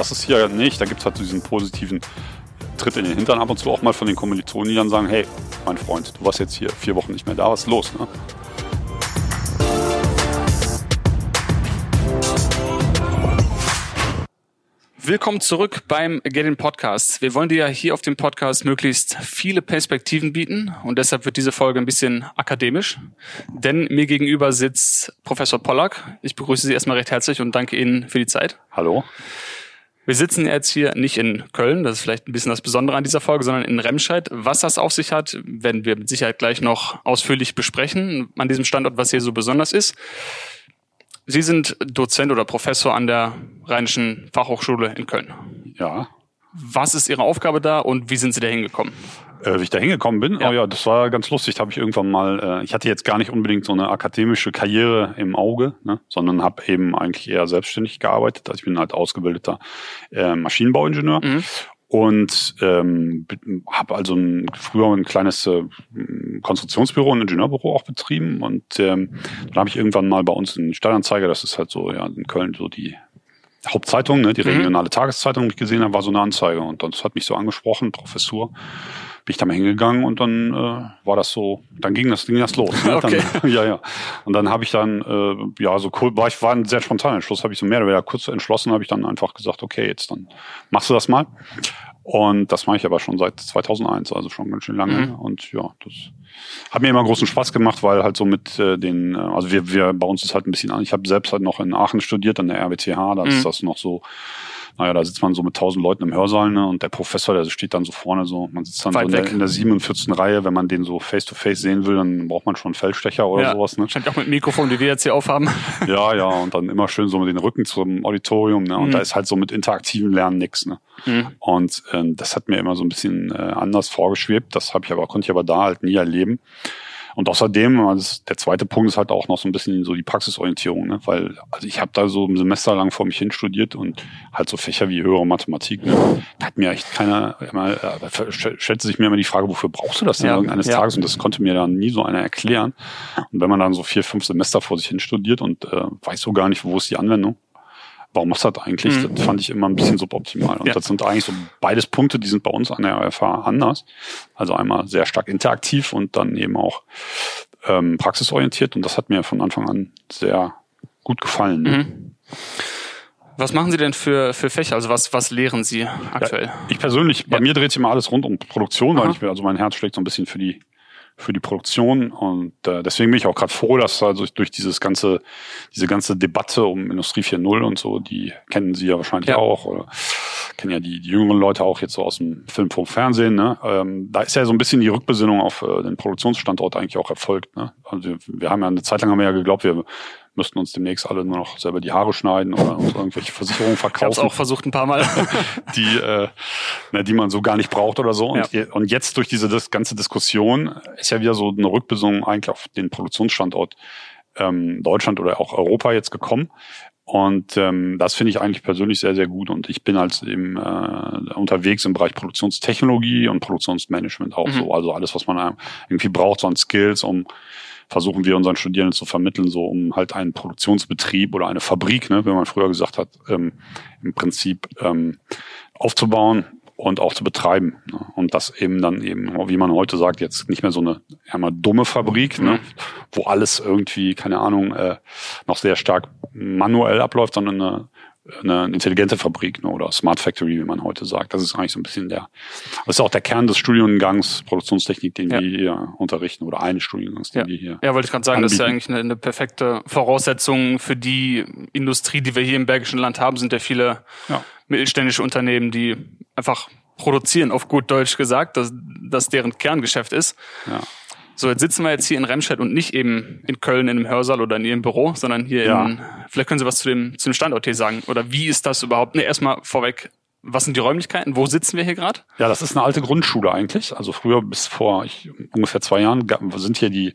das ist hier nicht. Da gibt es halt so diesen positiven Tritt in den Hintern ab und zu auch mal von den Kommilitonen, die dann sagen, hey, mein Freund, du warst jetzt hier vier Wochen nicht mehr da, was ist los? Ne? Willkommen zurück beim Get In Podcast. Wir wollen dir ja hier auf dem Podcast möglichst viele Perspektiven bieten und deshalb wird diese Folge ein bisschen akademisch, denn mir gegenüber sitzt Professor Pollack. Ich begrüße Sie erstmal recht herzlich und danke Ihnen für die Zeit. Hallo. Wir sitzen jetzt hier nicht in Köln, das ist vielleicht ein bisschen das Besondere an dieser Folge, sondern in Remscheid. Was das auf sich hat, werden wir mit Sicherheit gleich noch ausführlich besprechen an diesem Standort, was hier so besonders ist. Sie sind Dozent oder Professor an der Rheinischen Fachhochschule in Köln. Ja. Was ist Ihre Aufgabe da und wie sind Sie da hingekommen? Äh, wie ich da hingekommen bin? Ja. Oh ja, das war ganz lustig. Da habe ich irgendwann mal, äh, ich hatte jetzt gar nicht unbedingt so eine akademische Karriere im Auge, ne, sondern habe eben eigentlich eher selbstständig gearbeitet. Also ich bin halt ausgebildeter äh, Maschinenbauingenieur mhm und ähm, habe also ein, früher ein kleines äh, Konstruktionsbüro, ein Ingenieurbüro auch betrieben und ähm, dann habe ich irgendwann mal bei uns in Stadtanzeiger, das ist halt so ja in Köln so die Hauptzeitung, ne, die mhm. regionale mhm. Tageszeitung, die ich gesehen habe, war so eine Anzeige und das hat mich so angesprochen, Professur bin ich da mal hingegangen und dann äh, war das so, dann ging das, ging das los. Ne? Okay. Dann, ja, ja. Und dann habe ich dann, äh, ja, so cool, war ich war ein sehr spontaner Entschluss, habe ich so mehr oder weniger kurz entschlossen, habe ich dann einfach gesagt, okay, jetzt dann machst du das mal. Und das mache ich aber schon seit 2001, also schon ganz schön lange. Mhm. Und ja, das hat mir immer großen Spaß gemacht, weil halt so mit äh, den, äh, also wir, wir bei uns ist halt ein bisschen an. Ich habe selbst halt noch in Aachen studiert, an der RWTH, da mhm. ist das noch so naja, da sitzt man so mit tausend Leuten im Hörsaal ne, und der Professor, der steht dann so vorne so, man sitzt dann so in der, in der 47. Reihe, wenn man den so face-to-face -face sehen will, dann braucht man schon einen Feldstecher oder ja, sowas. Ne? Scheint auch mit Mikrofon, wie wir jetzt hier aufhaben. Ja, ja, und dann immer schön so mit den Rücken zum Auditorium ne, und mhm. da ist halt so mit interaktivem Lernen nix. Ne? Mhm. Und äh, das hat mir immer so ein bisschen äh, anders vorgeschwebt, das habe ich aber, konnte ich aber da halt nie erleben. Und außerdem, also der zweite Punkt ist halt auch noch so ein bisschen so die Praxisorientierung, ne? weil also ich habe da so ein Semester lang vor mich hin studiert und halt so Fächer wie höhere Mathematik, ne? da hat mir echt keiner, immer, äh, stellte sich mir immer die Frage, wofür brauchst du das denn ja, eines ja. Tages? Und das konnte mir dann nie so einer erklären. Und wenn man dann so vier, fünf Semester vor sich hin studiert und äh, weiß so gar nicht, wo ist die Anwendung, warum machst du das eigentlich? Mhm. Das fand ich immer ein bisschen suboptimal. Und ja. das sind eigentlich so beides Punkte, die sind bei uns an der RFH anders. Also einmal sehr stark interaktiv und dann eben auch ähm, praxisorientiert. Und das hat mir von Anfang an sehr gut gefallen. Mhm. Was machen Sie denn für, für Fächer? Also was, was lehren Sie aktuell? Ja, ich persönlich, bei mir dreht sich immer alles rund um Produktion, Aha. weil ich, also mein Herz schlägt so ein bisschen für die für die Produktion. Und äh, deswegen bin ich auch gerade froh, dass also durch dieses ganze, diese ganze Debatte um Industrie 4.0 und so, die kennen Sie ja wahrscheinlich ja. auch, oder kennen ja die, die jüngeren Leute auch jetzt so aus dem Film, vom Fernsehen. Ne? Ähm, da ist ja so ein bisschen die Rückbesinnung auf äh, den Produktionsstandort eigentlich auch erfolgt. Ne? Also wir haben ja eine Zeit lang haben wir ja geglaubt, wir müssten uns demnächst alle nur noch selber die Haare schneiden oder uns irgendwelche Versicherungen verkaufen. Ich habe auch versucht ein paar Mal. die, äh, ne, die man so gar nicht braucht oder so. Und, ja. und jetzt durch diese ganze Diskussion ist ja wieder so eine Rückbesinnung eigentlich auf den Produktionsstandort ähm, Deutschland oder auch Europa jetzt gekommen. Und ähm, das finde ich eigentlich persönlich sehr, sehr gut. Und ich bin als eben äh, unterwegs im Bereich Produktionstechnologie und Produktionsmanagement auch mhm. so. Also alles, was man irgendwie braucht, so an Skills, um versuchen wir unseren Studierenden zu vermitteln, so um halt einen Produktionsbetrieb oder eine Fabrik, ne, wie man früher gesagt hat, ähm, im Prinzip ähm, aufzubauen und auch zu betreiben. Ne? Und das eben dann eben, wie man heute sagt, jetzt nicht mehr so eine einmal dumme Fabrik, ne? Mhm. wo alles irgendwie, keine Ahnung, äh, noch sehr stark manuell abläuft, sondern eine eine intelligente Fabrik ne, oder Smart Factory, wie man heute sagt. Das ist eigentlich so ein bisschen der, das ist auch der Kern des Studiengangs Produktionstechnik, den ja. wir hier unterrichten oder eines Studiengangs, den ja. wir hier. Ja, wollte ich gerade sagen, anbieten. das ist ja eigentlich eine, eine, perfekte Voraussetzung für die Industrie, die wir hier im Bergischen Land haben, sind ja viele ja. mittelständische Unternehmen, die einfach produzieren, auf gut Deutsch gesagt, dass das deren Kerngeschäft ist. Ja. So, jetzt sitzen wir jetzt hier in Remscheid und nicht eben in Köln in einem Hörsaal oder in Ihrem Büro, sondern hier ja. in, vielleicht können Sie was zu dem, zu dem Standort hier sagen. Oder wie ist das überhaupt? Ne, erstmal vorweg, was sind die Räumlichkeiten? Wo sitzen wir hier gerade? Ja, das ist eine alte Grundschule eigentlich. Also früher bis vor ich, ungefähr zwei Jahren sind hier die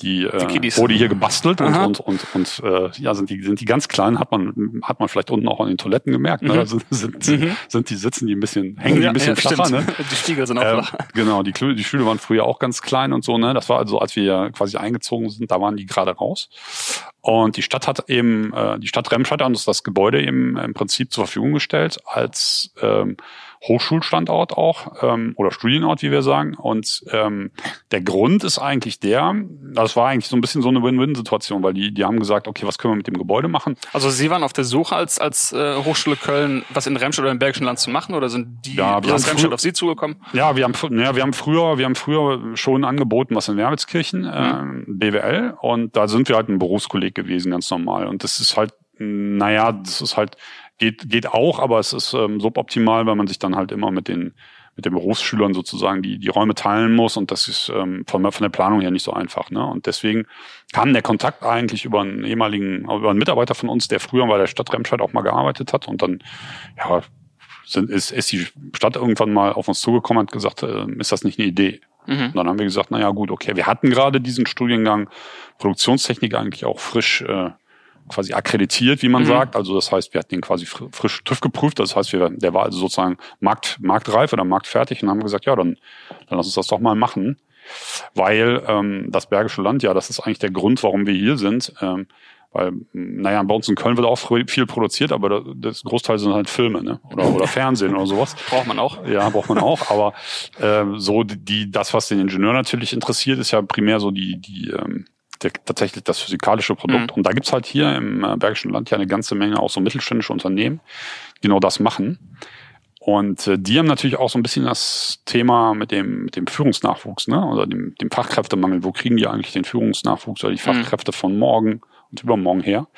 die, äh, wurde hier gebastelt und, und, und, und, äh, ja, sind die, sind die ganz klein, hat man, hat man vielleicht unten auch an den Toiletten gemerkt, ne? Mhm. Da sind, sind, mhm. sind die sitzen die ein bisschen, hängen die ein bisschen ja, flacher, ne? Die Stiegel sind auch äh, flach. Genau, die, die Stühle waren früher auch ganz klein und so, ne? Das war also, als wir quasi eingezogen sind, da waren die gerade raus. Und die Stadt hat eben, äh, die Stadt Remscheid hat uns das Gebäude eben im Prinzip zur Verfügung gestellt als ähm, Hochschulstandort auch ähm, oder Studienort, wie wir sagen. Und ähm, der Grund ist eigentlich der, das war eigentlich so ein bisschen so eine Win-Win-Situation, weil die, die haben gesagt, okay, was können wir mit dem Gebäude machen? Also Sie waren auf der Suche als, als äh, Hochschule Köln, was in Remscheid oder im Bergischen Land zu machen oder sind die ja, wir aus Remscheid auf Sie zugekommen? Ja, wir haben, ja, wir haben früher, wir haben früher schon angeboten, was in Wermelskirchen, mhm. äh, BWL und da sind wir halt ein Berufskolleg gewesen, ganz normal. Und das ist halt, naja, das ist halt geht, geht auch, aber es ist ähm, suboptimal, weil man sich dann halt immer mit den mit den Berufsschülern sozusagen die, die Räume teilen muss und das ist ähm, von, von der Planung her nicht so einfach. Ne? Und deswegen kam der Kontakt eigentlich über einen ehemaligen, über einen Mitarbeiter von uns, der früher bei der Stadt Remscheid auch mal gearbeitet hat und dann, ja, sind, ist, ist die Stadt irgendwann mal auf uns zugekommen und gesagt, äh, ist das nicht eine Idee? Mhm. Und dann haben wir gesagt, na ja, gut, okay, wir hatten gerade diesen Studiengang Produktionstechnik eigentlich auch frisch äh, quasi akkreditiert, wie man mhm. sagt. Also das heißt, wir hatten ihn quasi frisch TÜV geprüft. Das heißt, wir, der war also sozusagen markt, marktreif oder marktfertig und haben gesagt, ja, dann, dann lass uns das doch mal machen. Weil ähm, das Bergische Land, ja, das ist eigentlich der Grund, warum wir hier sind. Ähm, weil, naja, bei uns in Köln wird auch viel produziert, aber das Großteil sind halt Filme, ne? Oder, oder Fernsehen oder sowas. Braucht man auch. Ja, braucht man auch. Aber äh, so die, das, was den Ingenieur natürlich interessiert, ist ja primär so die, die ähm, der, tatsächlich das physikalische Produkt. Mhm. Und da gibt's halt hier im äh, Bergischen Land ja eine ganze Menge auch so mittelständische Unternehmen, die genau das machen. Und äh, die haben natürlich auch so ein bisschen das Thema mit dem, mit dem Führungsnachwuchs, ne? Oder dem, dem Fachkräftemangel. Wo kriegen die eigentlich den Führungsnachwuchs oder die mhm. Fachkräfte mhm. von morgen und übermorgen her?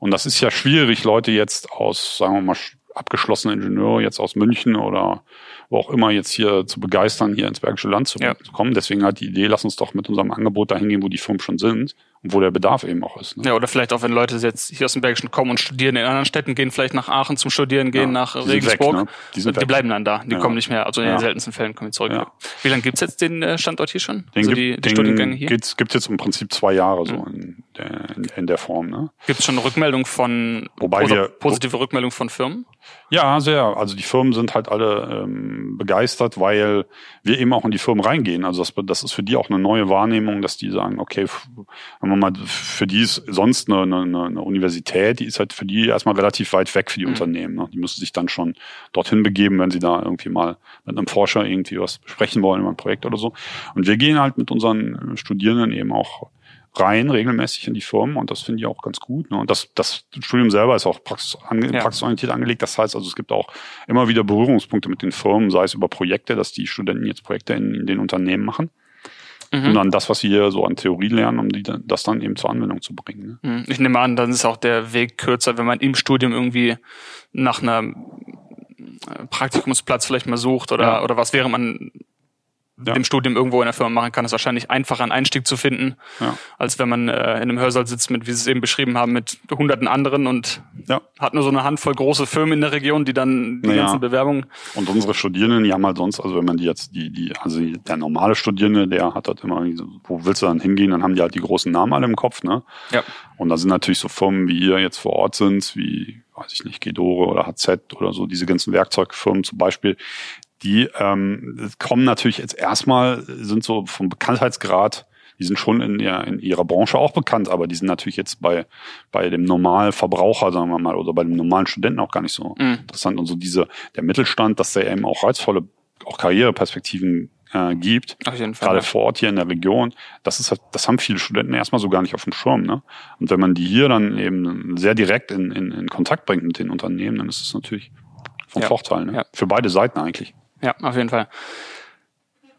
Und das ist ja schwierig, Leute jetzt aus, sagen wir mal, abgeschlossene Ingenieure jetzt aus München oder wo auch immer jetzt hier zu begeistern, hier ins Bergische Land zu ja. kommen. Deswegen halt die Idee, lass uns doch mit unserem Angebot dahin gehen, wo die Firmen schon sind und wo der Bedarf eben auch ist. Ne? Ja, oder vielleicht auch, wenn Leute jetzt hier aus dem Bergischen kommen und studieren in anderen Städten, gehen vielleicht nach Aachen zum Studieren, gehen ja, nach Regensburg. Weg, ne? die, die bleiben dann da. Die ja. kommen nicht mehr, also in den seltensten Fällen kommen die zurück. Wie lange gibt's jetzt den äh, Standort hier schon? Den also gibt, die, die Studiengänge hier? Gibt's, gibt's jetzt im Prinzip zwei Jahre so mhm. in, der, in, in, der Form. Ne? Gibt es schon Rückmeldung von Wobei wir, positive Rückmeldung von Firmen? Ja, sehr. Also die Firmen sind halt alle ähm, begeistert, weil wir eben auch in die Firmen reingehen. Also das, das ist für die auch eine neue Wahrnehmung, dass die sagen, okay, wenn man mal für die ist sonst eine, eine, eine Universität, die ist halt für die erstmal relativ weit weg für die mhm. Unternehmen. Ne? Die müssen sich dann schon dorthin begeben, wenn sie da irgendwie mal mit einem Forscher irgendwie was besprechen wollen über ein Projekt oder so. Und wir gehen halt mit unseren Studierenden eben auch rein regelmäßig in die Firmen und das finde ich auch ganz gut. Ne? Und das, das Studium selber ist auch praxis, ange, ja. praxisorientiert angelegt. Das heißt also, es gibt auch immer wieder Berührungspunkte mit den Firmen, sei es über Projekte, dass die Studenten jetzt Projekte in, in den Unternehmen machen. Mhm. Und dann das, was hier so an Theorie lernen, um die, das dann eben zur Anwendung zu bringen. Ne? Mhm. Ich nehme an, dann ist auch der Weg kürzer, wenn man im Studium irgendwie nach einer äh, Praktikumsplatz vielleicht mal sucht oder, ja. oder was wäre man ja. dem Studium irgendwo in der Firma machen kann, ist wahrscheinlich einfacher einen Einstieg zu finden, ja. als wenn man äh, in einem Hörsaal sitzt mit, wie Sie es eben beschrieben haben, mit hunderten anderen und ja. hat nur so eine Handvoll große Firmen in der Region, die dann die naja. ganzen Bewerbungen. Und unsere Studierenden, die haben halt sonst, also wenn man die jetzt, die, die, also der normale Studierende, der hat halt immer, wo willst du dann hingehen, dann haben die halt die großen Namen alle im Kopf, ne? Ja. Und da sind natürlich so Firmen, wie ihr jetzt vor Ort sind, wie weiß ich nicht, Gedore oder HZ oder so, diese ganzen Werkzeugfirmen zum Beispiel, die ähm, kommen natürlich jetzt erstmal, sind so vom Bekanntheitsgrad, die sind schon in, ihr, in ihrer Branche auch bekannt, aber die sind natürlich jetzt bei, bei dem normalen Verbraucher, sagen wir mal, oder bei dem normalen Studenten auch gar nicht so mhm. interessant. Und so diese, der Mittelstand, dass der eben auch reizvolle, auch Karriereperspektiven äh, gibt, auf jeden Fall, gerade vor Ort hier in der Region, das ist halt, das haben viele Studenten erstmal so gar nicht auf dem Schirm. Ne? Und wenn man die hier dann eben sehr direkt in, in, in Kontakt bringt mit den Unternehmen, dann ist es natürlich von ja. Vorteil. Ne? Ja. Für beide Seiten eigentlich. Ja, auf jeden Fall.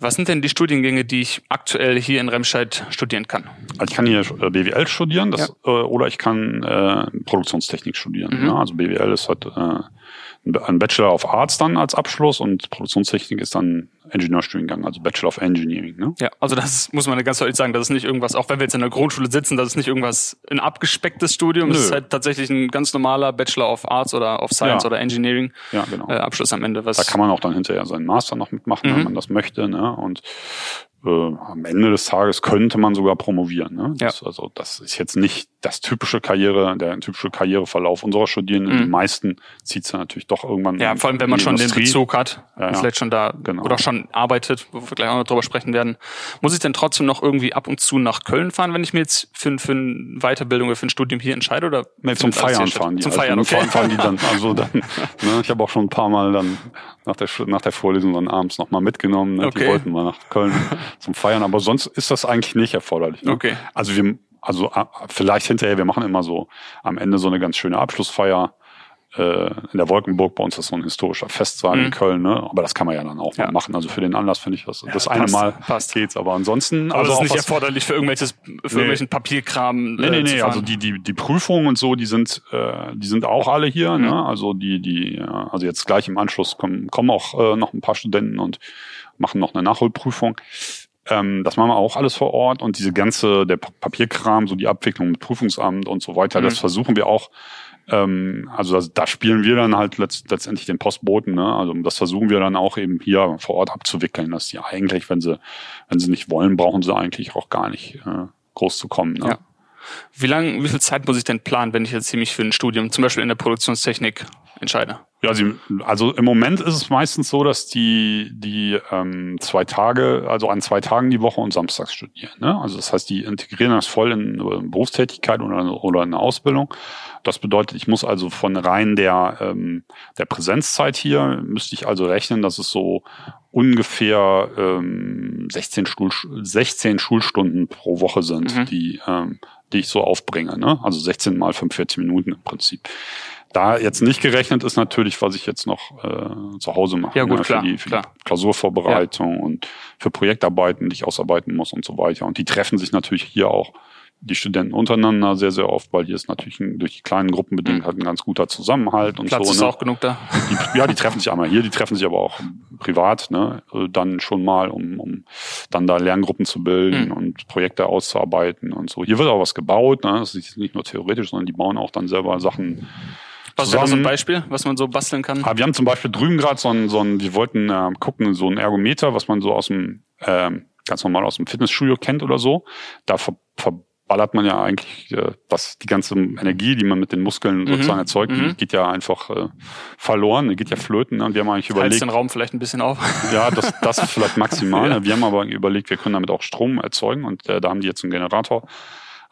Was sind denn die Studiengänge, die ich aktuell hier in Remscheid studieren kann? Also ich kann hier äh, BWL studieren, das, ja. äh, oder ich kann äh, Produktionstechnik studieren. Mhm. Ja, also BWL ist halt äh, ein Bachelor of Arts dann als Abschluss und Produktionstechnik ist dann Ingenieurstudiengang, also Bachelor of Engineering. Ne? Ja, also das muss man ganz deutlich sagen, das ist nicht irgendwas, auch wenn wir jetzt in der Grundschule sitzen, das ist nicht irgendwas ein abgespecktes Studium, es ist halt tatsächlich ein ganz normaler Bachelor of Arts oder of Science ja. oder Engineering ja, genau. äh, Abschluss am Ende. Was da kann man auch dann hinterher seinen Master noch mitmachen, mhm. wenn man das möchte. Ne? Und äh, am Ende des Tages könnte man sogar promovieren. Ne? Das, ja. Also das ist jetzt nicht das typische Karriere, der typische Karriereverlauf unserer Studierenden. Mhm. Die meisten zieht es ja natürlich doch irgendwann. Ja, vor allem wenn man schon Industrie. den Bezug hat, ja, vielleicht schon da genau. oder schon arbeitet, wo wir gleich auch noch drüber sprechen werden. Muss ich denn trotzdem noch irgendwie ab und zu nach Köln fahren, wenn ich mir jetzt für, für eine Weiterbildung oder für ein Studium hier entscheide? Oder nee, zum Feiern fahren die. Zum also Feiern, okay. Fahren die dann, also dann, ne, ich habe auch schon ein paar Mal dann nach der, nach der Vorlesung dann abends nochmal mitgenommen. Ne? Okay. Die wollten mal nach Köln zum Feiern, aber sonst ist das eigentlich nicht erforderlich. Ne? Okay. Also wir, also äh, vielleicht hinterher, wir machen immer so am Ende so eine ganz schöne Abschlussfeier äh, in der Wolkenburg. Bei uns ist so ein historischer Festsaal mhm. in Köln, ne? Aber das kann man ja dann auch ja. mal machen. Also für den Anlass finde ich das. Ja, das eine passt, Mal passt. geht's, aber ansonsten. Aber also das ist nicht erforderlich für irgendwelches, für nee. irgendwelchen Papierkram. Nee, nee, äh, nee. Also die, die, die Prüfungen und so, die sind, äh, die sind auch alle hier, mhm. ne? Also die, die, also jetzt gleich im Anschluss kommen, kommen auch äh, noch ein paar Studenten und machen noch eine Nachholprüfung. Ähm, das machen wir auch alles vor Ort und diese ganze, der Papierkram, so die Abwicklung mit Prüfungsamt und so weiter, mhm. das versuchen wir auch ähm, also das, da spielen wir dann halt letzt, letztendlich den Postboten. Ne? Also das versuchen wir dann auch eben hier vor Ort abzuwickeln, dass die eigentlich, wenn sie, wenn sie nicht wollen, brauchen sie eigentlich auch gar nicht äh, groß zu kommen. Ne? Ja. Wie lang, wie viel Zeit muss ich denn planen, wenn ich jetzt hier mich für ein Studium, zum Beispiel in der Produktionstechnik, entscheide? Ja, sie, also im Moment ist es meistens so, dass die, die ähm, zwei Tage, also an zwei Tagen die Woche und samstags studieren. Ne? Also das heißt, die integrieren das voll in eine Berufstätigkeit oder, oder eine Ausbildung. Das bedeutet, ich muss also von rein der, ähm, der Präsenzzeit hier, müsste ich also rechnen, dass es so ungefähr ähm, 16, Schul 16 Schulstunden pro Woche sind, mhm. die, ähm, die ich so aufbringe. Ne? Also 16 mal 45 Minuten im Prinzip. Da jetzt nicht gerechnet ist natürlich, was ich jetzt noch äh, zu Hause mache. Ja, gut, ne, klar, für die, für klar. die Klausurvorbereitung ja. und für Projektarbeiten, die ich ausarbeiten muss und so weiter. Und die treffen sich natürlich hier auch die Studenten untereinander sehr, sehr oft, weil hier ist natürlich ein, durch die kleinen Gruppen bedingt mhm. halt ein ganz guter Zusammenhalt und Platz so. ist ne? auch genug da. Die, ja, die treffen sich einmal hier, die treffen sich aber auch privat, ne, dann schon mal, um, um dann da Lerngruppen zu bilden mhm. und Projekte auszuarbeiten und so. Hier wird auch was gebaut, ne? Das ist nicht nur theoretisch, sondern die bauen auch dann selber Sachen was wäre so ein Beispiel, was man so basteln kann? Ah, wir haben zum Beispiel drüben gerade so ein, so ein, wir wollten äh, gucken, so ein Ergometer, was man so aus dem, äh, ganz normal aus dem Fitnessstudio kennt oder so. Da ver, verballert man ja eigentlich äh, das, die ganze Energie, die man mit den Muskeln mhm. sozusagen erzeugt, die mhm. geht ja einfach äh, verloren, die geht ja flöten. Ne? Und wir haben eigentlich überlegt. Heizt den Raum vielleicht ein bisschen auf. Ja, das, das vielleicht maximal. ja. Wir haben aber überlegt, wir können damit auch Strom erzeugen und äh, da haben die jetzt einen Generator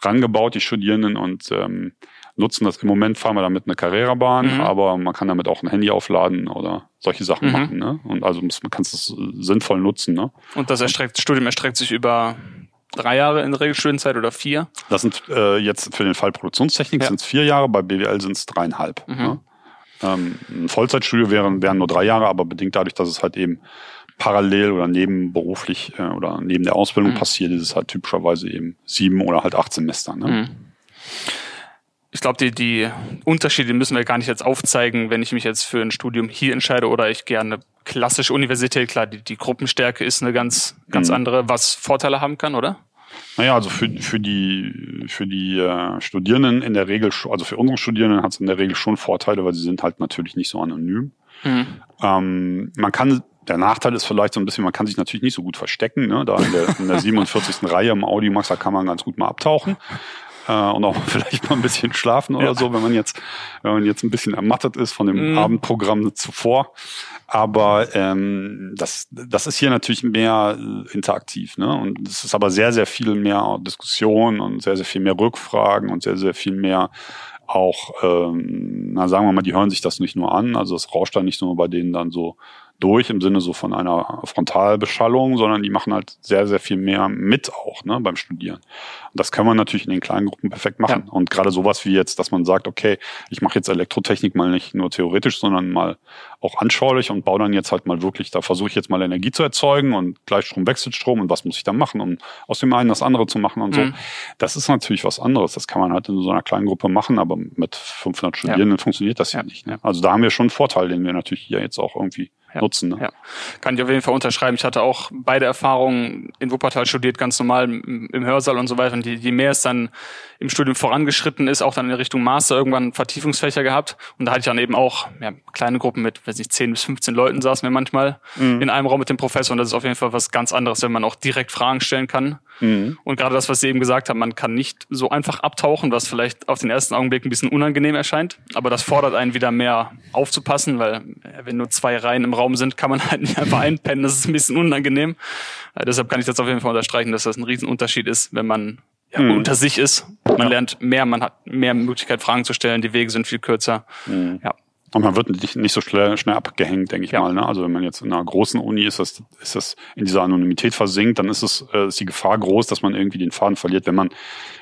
rangebaut, die Studierenden, und ähm, nutzen das. Im Moment fahren wir damit eine Carrera-Bahn, mhm. aber man kann damit auch ein Handy aufladen oder solche Sachen mhm. machen. Ne? Und also man kann es sinnvoll nutzen. Ne? Und das erstreckt, Studium erstreckt sich über drei Jahre in der Regelstudienzeit oder vier? Das sind äh, jetzt für den Fall Produktionstechnik ja. sind es vier Jahre, bei BWL sind es dreieinhalb. Mhm. Ne? Ähm, ein Vollzeitstudio wären, wären nur drei Jahre, aber bedingt dadurch, dass es halt eben parallel oder nebenberuflich äh, oder neben der Ausbildung mhm. passiert, ist es halt typischerweise eben sieben oder halt acht Semester. Ne? Mhm ich glaube, die, die Unterschiede müssen wir gar nicht jetzt aufzeigen, wenn ich mich jetzt für ein Studium hier entscheide oder ich gerne klassische Universität. Klar, die, die Gruppenstärke ist eine ganz, ganz mhm. andere, was Vorteile haben kann, oder? Naja, also für, für die, für die äh, Studierenden in der Regel, also für unsere Studierenden hat es in der Regel schon Vorteile, weil sie sind halt natürlich nicht so anonym. Mhm. Ähm, man kann der Nachteil ist vielleicht so ein bisschen, man kann sich natürlich nicht so gut verstecken. Ne? Da in der, in der 47. Reihe im Audimax, da kann man ganz gut mal abtauchen äh, und auch vielleicht mal ein bisschen schlafen oder ja. so, wenn man jetzt, wenn man jetzt ein bisschen ermattet ist von dem mhm. Abendprogramm zuvor. Aber ähm, das, das ist hier natürlich mehr äh, interaktiv, ne? Und es ist aber sehr, sehr viel mehr Diskussion und sehr, sehr viel mehr Rückfragen und sehr, sehr viel mehr auch, ähm, na sagen wir mal, die hören sich das nicht nur an, also es rauscht dann nicht nur bei denen dann so durch im Sinne so von einer Frontalbeschallung, sondern die machen halt sehr, sehr viel mehr mit auch ne, beim Studieren. Und das kann man natürlich in den kleinen Gruppen perfekt machen. Ja. Und gerade sowas wie jetzt, dass man sagt, okay, ich mache jetzt Elektrotechnik mal nicht nur theoretisch, sondern mal auch anschaulich und baue dann jetzt halt mal wirklich, da versuche ich jetzt mal Energie zu erzeugen und Gleichstrom wechselt Strom und was muss ich dann machen, um aus dem einen das andere zu machen und so. Mhm. Das ist natürlich was anderes. Das kann man halt in so einer kleinen Gruppe machen, aber mit 500 Studierenden ja. funktioniert das ja, ja nicht. Ne? Also da haben wir schon einen Vorteil, den wir natürlich hier jetzt auch irgendwie ja, nutzen. Ne? Ja. Kann ich auf jeden Fall unterschreiben. Ich hatte auch beide Erfahrungen in Wuppertal studiert, ganz normal im, im Hörsaal und so weiter. Und je, je mehr es dann im Studium vorangeschritten ist, auch dann in Richtung Master irgendwann Vertiefungsfächer gehabt. Und da hatte ich dann eben auch ja, kleine Gruppen mit, weiß nicht, 10 bis 15 Leuten saßen wir manchmal mhm. in einem Raum mit dem Professor. Und das ist auf jeden Fall was ganz anderes, wenn man auch direkt Fragen stellen kann. Mhm. Und gerade das, was Sie eben gesagt haben, man kann nicht so einfach abtauchen, was vielleicht auf den ersten Augenblick ein bisschen unangenehm erscheint. Aber das fordert einen wieder mehr aufzupassen, weil wenn nur zwei Reihen im Raum sind, kann man halt nicht einfach einpennen. Das ist ein bisschen unangenehm. Äh, deshalb kann ich das auf jeden Fall unterstreichen, dass das ein Riesenunterschied ist, wenn man ja, mhm. unter sich ist. Man lernt mehr, man hat mehr Möglichkeit, Fragen zu stellen, die Wege sind viel kürzer. Mhm. Ja. Und man wird nicht, nicht so schnell, schnell abgehängt, denke ich ja. mal. Ne? Also wenn man jetzt in einer großen Uni ist, das, ist das in dieser Anonymität versinkt, dann ist es äh, ist die Gefahr groß, dass man irgendwie den Faden verliert, wenn man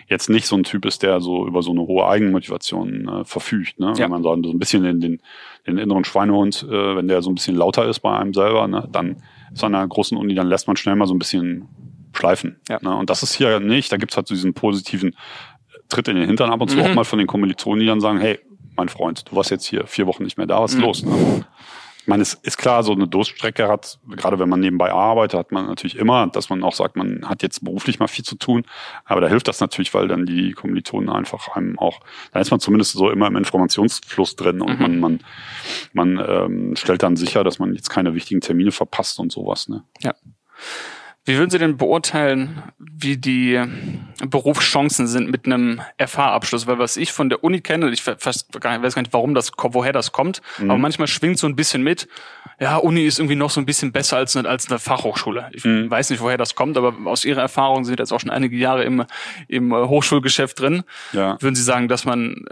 jetzt nicht so ein Typ ist, der so über so eine hohe Eigenmotivation äh, verfügt. Ne? Ja. Wenn man so ein bisschen den, den, den inneren Schweinehund, äh, wenn der so ein bisschen lauter ist bei einem selber, ne? dann ist an einer großen Uni, dann lässt man schnell mal so ein bisschen schleifen. Ja. Ne? Und das ist hier nicht. Da gibt's halt so diesen positiven Tritt in den Hintern ab und zu mhm. auch mal von den Kommilitonen, die dann sagen, hey, mein Freund, du warst jetzt hier vier Wochen nicht mehr da, was ist mhm. los? Ne? Ich meine, es ist klar, so eine Durststrecke hat, gerade wenn man nebenbei arbeitet, hat man natürlich immer, dass man auch sagt, man hat jetzt beruflich mal viel zu tun. Aber da hilft das natürlich, weil dann die Kommilitonen einfach einem auch, da ist man zumindest so immer im Informationsfluss drin und mhm. man, man, man ähm, stellt dann sicher, dass man jetzt keine wichtigen Termine verpasst und sowas. Ne? Ja. Wie würden Sie denn beurteilen, wie die Berufschancen sind mit einem FH-Abschluss? Weil was ich von der Uni kenne, ich weiß gar nicht, warum das, woher das kommt, mhm. aber manchmal schwingt so ein bisschen mit, ja, Uni ist irgendwie noch so ein bisschen besser als eine, als eine Fachhochschule. Ich mhm. weiß nicht, woher das kommt, aber aus Ihrer Erfahrung sind jetzt auch schon einige Jahre im, im Hochschulgeschäft drin. Ja. Würden Sie sagen, dass man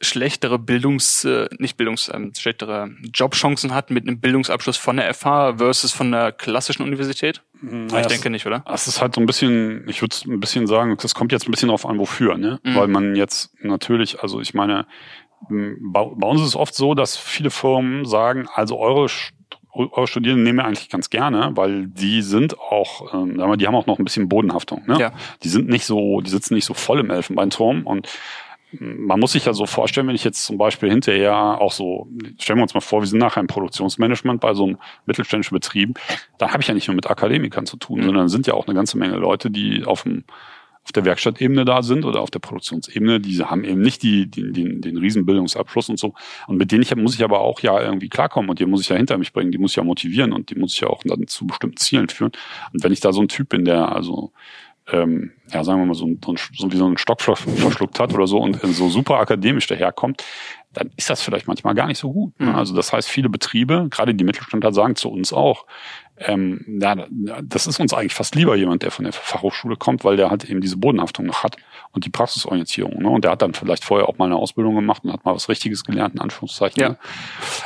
schlechtere Bildungs, äh, nicht Bildungs, ähm, schlechtere Jobchancen hat mit einem Bildungsabschluss von der FH versus von der klassischen Universität? Ja, ich denke nicht, oder? Es ist halt so ein bisschen, ich würde ein bisschen sagen, das kommt jetzt ein bisschen darauf an, wofür, ne? Mhm. Weil man jetzt natürlich, also ich meine, bei, bei uns ist es oft so, dass viele Firmen sagen, also eure eure Studierenden nehmen wir eigentlich ganz gerne, weil die sind auch, ähm, die haben auch noch ein bisschen Bodenhaftung. Ne? Ja. Die sind nicht so, die sitzen nicht so voll im Elfenbeinturm und man muss sich ja so vorstellen, wenn ich jetzt zum Beispiel hinterher auch so, stellen wir uns mal vor, wir sind nachher im Produktionsmanagement bei so einem mittelständischen Betrieb, da habe ich ja nicht nur mit Akademikern zu tun, mhm. sondern sind ja auch eine ganze Menge Leute, die auf dem auf der Werkstattebene da sind oder auf der Produktionsebene, die haben eben nicht die, die, den, den Riesenbildungsabschluss und so. Und mit denen ich, muss ich aber auch ja irgendwie klarkommen und die muss ich ja hinter mich bringen, die muss ich ja motivieren und die muss ich ja auch dann zu bestimmten Zielen führen. Und wenn ich da so ein Typ bin, der also ähm, ja, sagen wir mal, so, so, so wie so einen Stock verschluckt hat oder so und so super akademisch daherkommt, dann ist das vielleicht manchmal gar nicht so gut. Ne? Mhm. Also das heißt, viele Betriebe, gerade die Mittelständler, sagen zu uns auch, ähm, ja, das ist uns eigentlich fast lieber jemand, der von der Fachhochschule kommt, weil der halt eben diese Bodenhaftung noch hat und die Praxisorientierung. Ne? Und der hat dann vielleicht vorher auch mal eine Ausbildung gemacht und hat mal was Richtiges gelernt, in Anführungszeichen. Ja. Ne?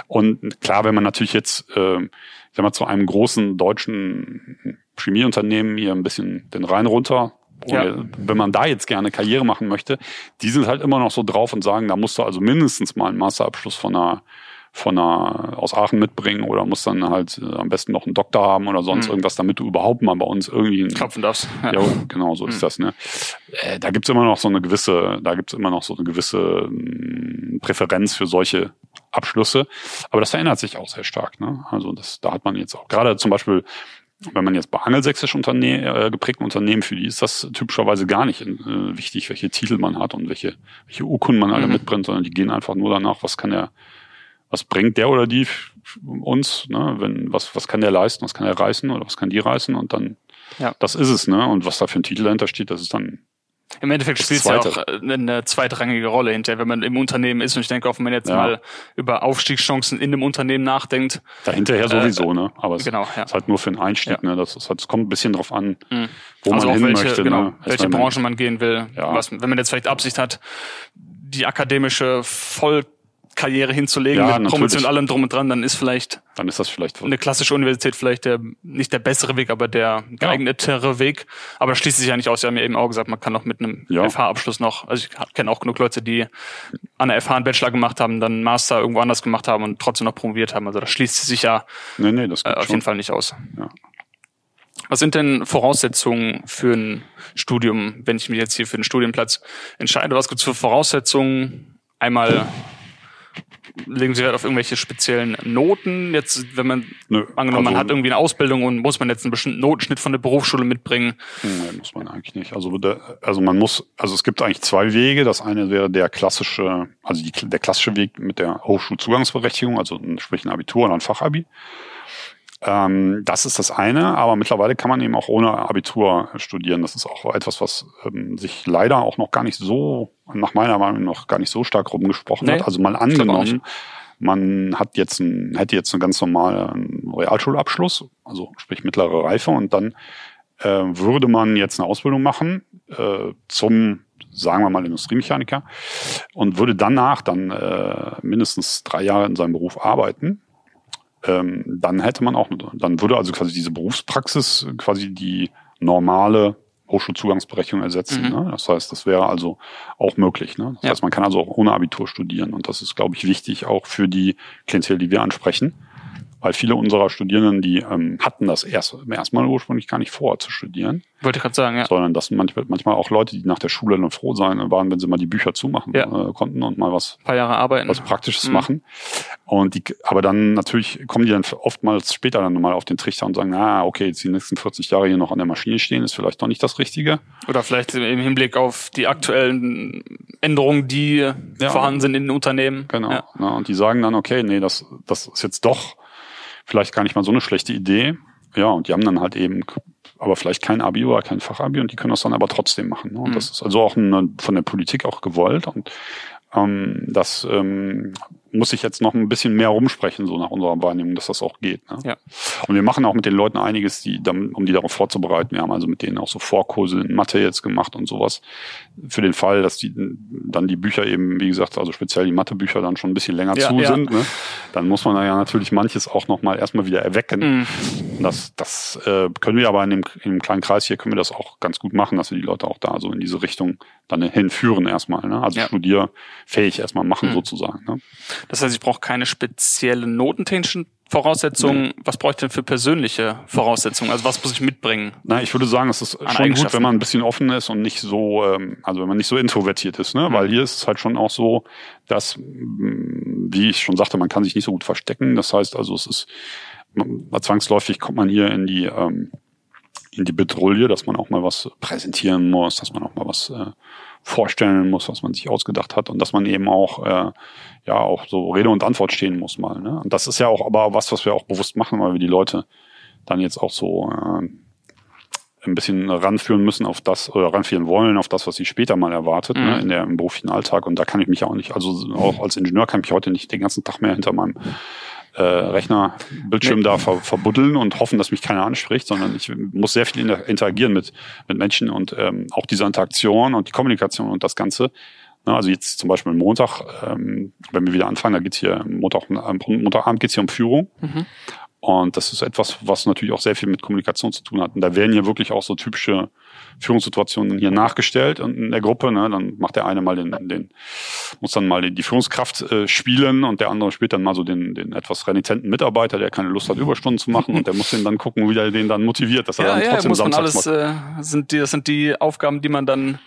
Und klar, wenn man natürlich jetzt, äh, ich sag mal, zu einem großen deutschen Chemieunternehmen hier ein bisschen den Rhein runter. Ja. Wenn man da jetzt gerne Karriere machen möchte, die sind halt immer noch so drauf und sagen, da musst du also mindestens mal einen Masterabschluss von einer von einer aus Aachen mitbringen oder musst dann halt äh, am besten noch einen Doktor haben oder sonst mhm. irgendwas, damit du überhaupt mal bei uns irgendwie klopfen darfst. Ja, ja genau, so mhm. ist das. Ne? Äh, da gibt's immer noch so eine gewisse, da gibt's immer noch so eine gewisse mh, mm, Präferenz für solche Abschlüsse. Aber das verändert sich auch sehr stark. Ne? Also das, da hat man jetzt auch gerade zum Beispiel wenn man jetzt bei angelsächsisch Unterne äh, geprägten Unternehmen, für die ist das typischerweise gar nicht äh, wichtig, welche Titel man hat und welche, welche Urkunden man alle mhm. mitbringt, sondern die gehen einfach nur danach, was kann der, was bringt der oder die uns, ne? wenn, was, was kann der leisten, was kann er reißen oder was kann die reißen und dann, ja. das ist es, ne? Und was da für ein Titel dahinter steht, das ist dann im Endeffekt spielt es ja auch äh, eine zweitrangige Rolle hinterher, wenn man im Unternehmen ist. Und ich denke auch, wenn man jetzt ja. mal über Aufstiegschancen in dem Unternehmen nachdenkt. Dahinterher sowieso, äh, ne? Aber es genau, ja. ist halt nur für einen Einstieg, ja. ne? Das, ist halt, es kommt ein bisschen drauf an, mhm. wo also man hin welche, möchte. Genau, ne? welche Branche man gehen will. Was, wenn man jetzt vielleicht Absicht hat, die akademische Voll Karriere hinzulegen ja, mit Promotion und allem drum und dran, dann ist vielleicht dann ist das vielleicht eine klassische Universität vielleicht der nicht der bessere Weg, aber der geeignetere ja. Weg. Aber das schließt sich ja nicht aus. Sie haben ja eben auch gesagt, man kann auch mit einem ja. FH-Abschluss noch, also ich kenne auch genug Leute, die an der FH einen Bachelor gemacht haben, dann einen Master irgendwo anders gemacht haben und trotzdem noch promoviert haben. Also das schließt sich ja nee, nee, das äh, auf jeden Fall nicht aus. Ja. Was sind denn Voraussetzungen für ein Studium, wenn ich mich jetzt hier für einen Studienplatz entscheide? Was gibt es für Voraussetzungen? Einmal legen Sie Wert auf irgendwelche speziellen Noten? Jetzt, wenn man Nö, angenommen, also, man hat irgendwie eine Ausbildung und muss man jetzt einen bestimmten Notenschnitt von der Berufsschule mitbringen? Nein, muss man eigentlich nicht. Also, also man muss, also es gibt eigentlich zwei Wege. Das eine wäre der klassische, also die, der klassische Weg mit der Hochschulzugangsberechtigung, also sprich ein Abitur oder ein Fachabi. Ähm, das ist das eine, aber mittlerweile kann man eben auch ohne Abitur studieren. Das ist auch etwas, was ähm, sich leider auch noch gar nicht so, nach meiner Meinung noch gar nicht so stark rumgesprochen nee, hat. Also mal angenommen, man hat jetzt ein, hätte jetzt einen ganz normalen Realschulabschluss, also sprich mittlere Reife, und dann äh, würde man jetzt eine Ausbildung machen äh, zum sagen wir mal Industriemechaniker und würde danach dann äh, mindestens drei Jahre in seinem Beruf arbeiten ähm, dann hätte man auch, dann würde also quasi diese Berufspraxis quasi die normale Hochschulzugangsberechtigung ersetzen. Mhm. Ne? Das heißt, das wäre also auch möglich. Ne? Das ja. heißt, man kann also auch ohne Abitur studieren und das ist, glaube ich, wichtig auch für die Klientel, die wir ansprechen weil viele unserer Studierenden, die ähm, hatten das erst, erstmal ursprünglich gar nicht vor zu studieren. Wollte ich gerade sagen, ja. Sondern das sind manchmal, auch Leute, die nach der Schule dann froh sein waren, wenn sie mal die Bücher zumachen ja. äh, konnten und mal was, Ein paar Jahre arbeiten. was Praktisches mhm. machen. Und die, aber dann natürlich kommen die dann oftmals später dann mal auf den Trichter und sagen, ah, okay, jetzt die nächsten 40 Jahre hier noch an der Maschine stehen, ist vielleicht doch nicht das Richtige. Oder vielleicht im Hinblick auf die aktuellen Änderungen, die ja. vorhanden sind in den Unternehmen. Genau. Ja. Na, und die sagen dann, okay, nee, das, das ist jetzt doch vielleicht gar nicht mal so eine schlechte Idee. Ja, und die haben dann halt eben aber vielleicht kein Abi oder kein Fachabi und die können das dann aber trotzdem machen. Ne? Und mhm. das ist also auch eine, von der Politik auch gewollt und ähm, das ähm, muss ich jetzt noch ein bisschen mehr rumsprechen, so nach unserer Wahrnehmung, dass das auch geht. Ne? Ja. Und wir machen auch mit den Leuten einiges, die, um die darauf vorzubereiten. Wir haben also mit denen auch so Vorkurse in Mathe jetzt gemacht und sowas. Für den Fall, dass die dann die Bücher eben, wie gesagt, also speziell die Mathebücher dann schon ein bisschen länger ja, zu ja. sind, ne? dann muss man da ja natürlich manches auch nochmal erstmal wieder erwecken. Mhm. Das, das äh, können wir aber in dem, in dem kleinen Kreis hier können wir das auch ganz gut machen, dass wir die Leute auch da so in diese Richtung dann hinführen erstmal. Ne? Also ja. studierfähig erstmal machen mhm. sozusagen. Ne? Das heißt, ich brauche keine speziellen notentechnischen Voraussetzungen. Nee. Was brauche ich denn für persönliche Voraussetzungen? Also was muss ich mitbringen? Na, ich würde sagen, es ist schon gut, wenn man ein bisschen offen ist und nicht so, ähm, also wenn man nicht so introvertiert ist, ne? Mhm. Weil hier ist es halt schon auch so, dass, mm, wie ich schon sagte, man kann sich nicht so gut verstecken. Das heißt also, es ist zwangsläufig kommt man hier in die ähm, in die Bedrulle, dass man auch mal was präsentieren muss, dass man auch mal was äh, vorstellen muss, was man sich ausgedacht hat und dass man eben auch äh, ja auch so Rede und Antwort stehen muss mal. Ne? Und das ist ja auch aber was, was wir auch bewusst machen, weil wir die Leute dann jetzt auch so äh, ein bisschen ranführen müssen auf das oder ranführen wollen auf das, was sie später mal erwartet ne, mhm. ne, in der im beruflichen Alltag. Und da kann ich mich auch nicht, also auch als Ingenieur kann ich mich heute nicht den ganzen Tag mehr hinter meinem äh, Rechnerbildschirm nee. da ver verbuddeln und hoffen, dass mich keiner anspricht, sondern ich muss sehr viel interagieren mit, mit Menschen und ähm, auch diese Interaktion und die Kommunikation und das Ganze. Also jetzt zum Beispiel Montag, ähm, wenn wir wieder anfangen, da geht's hier Montag, Montagabend geht's hier um Führung. Mhm. Und das ist etwas, was natürlich auch sehr viel mit Kommunikation zu tun hat. Und da werden hier wirklich auch so typische Führungssituationen hier nachgestellt in der Gruppe. Ne? Dann macht der eine mal den, den muss dann mal die Führungskraft äh, spielen und der andere spielt dann mal so den, den etwas renitenten Mitarbeiter, der keine Lust hat, Überstunden zu machen und der muss den dann gucken, wie der den dann motiviert, dass er ja, dann trotzdem ja, muss man alles, macht. Äh, sind die, das sind die Aufgaben, die man dann